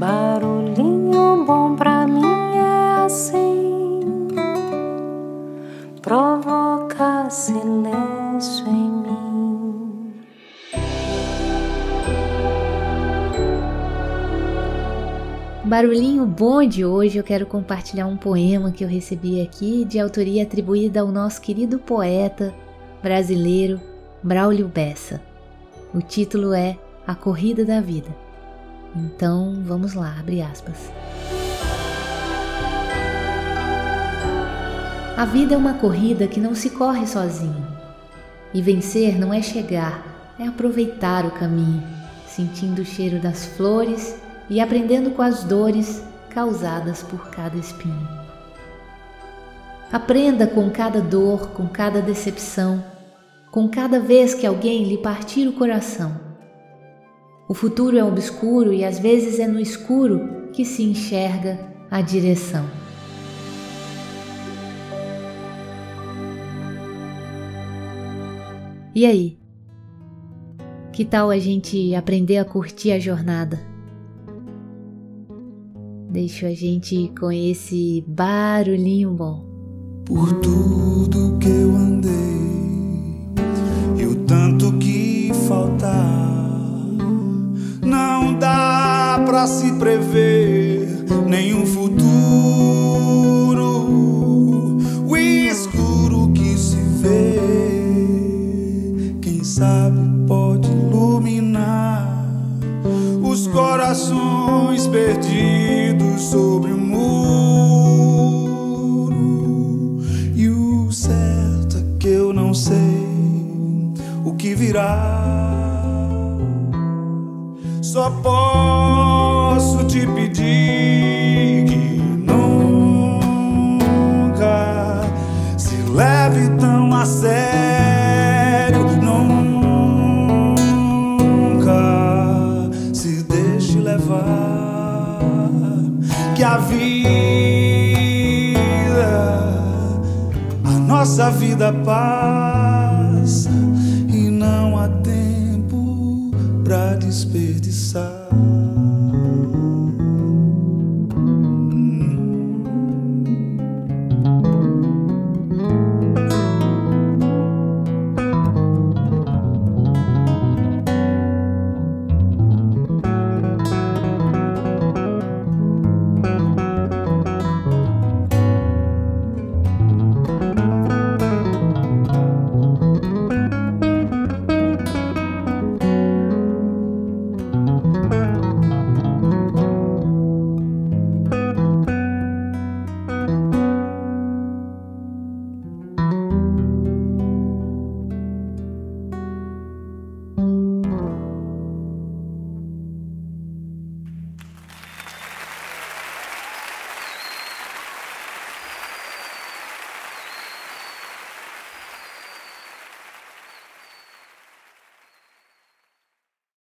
Barulhinho bom pra mim é assim, provoca silêncio em mim. Barulhinho bom de hoje eu quero compartilhar um poema que eu recebi aqui de autoria atribuída ao nosso querido poeta brasileiro Braulio Bessa. O título é A Corrida da Vida. Então vamos lá, abre aspas. A vida é uma corrida que não se corre sozinho. E vencer não é chegar, é aproveitar o caminho, sentindo o cheiro das flores e aprendendo com as dores causadas por cada espinho. Aprenda com cada dor, com cada decepção, com cada vez que alguém lhe partir o coração o futuro é obscuro e às vezes é no escuro que se enxerga a direção. E aí? Que tal a gente aprender a curtir a jornada? Deixo a gente com esse barulhinho bom. Por tudo pra se prever nenhum futuro. O escuro que se vê, quem sabe pode iluminar os corações perdidos sobre o muro. E o certo é que eu não sei o que virá. Só posso te pedir que nunca se leve tão a sério. Nunca se deixe levar. Que a vida, a nossa vida passa e não há tempo pra desperdiçar.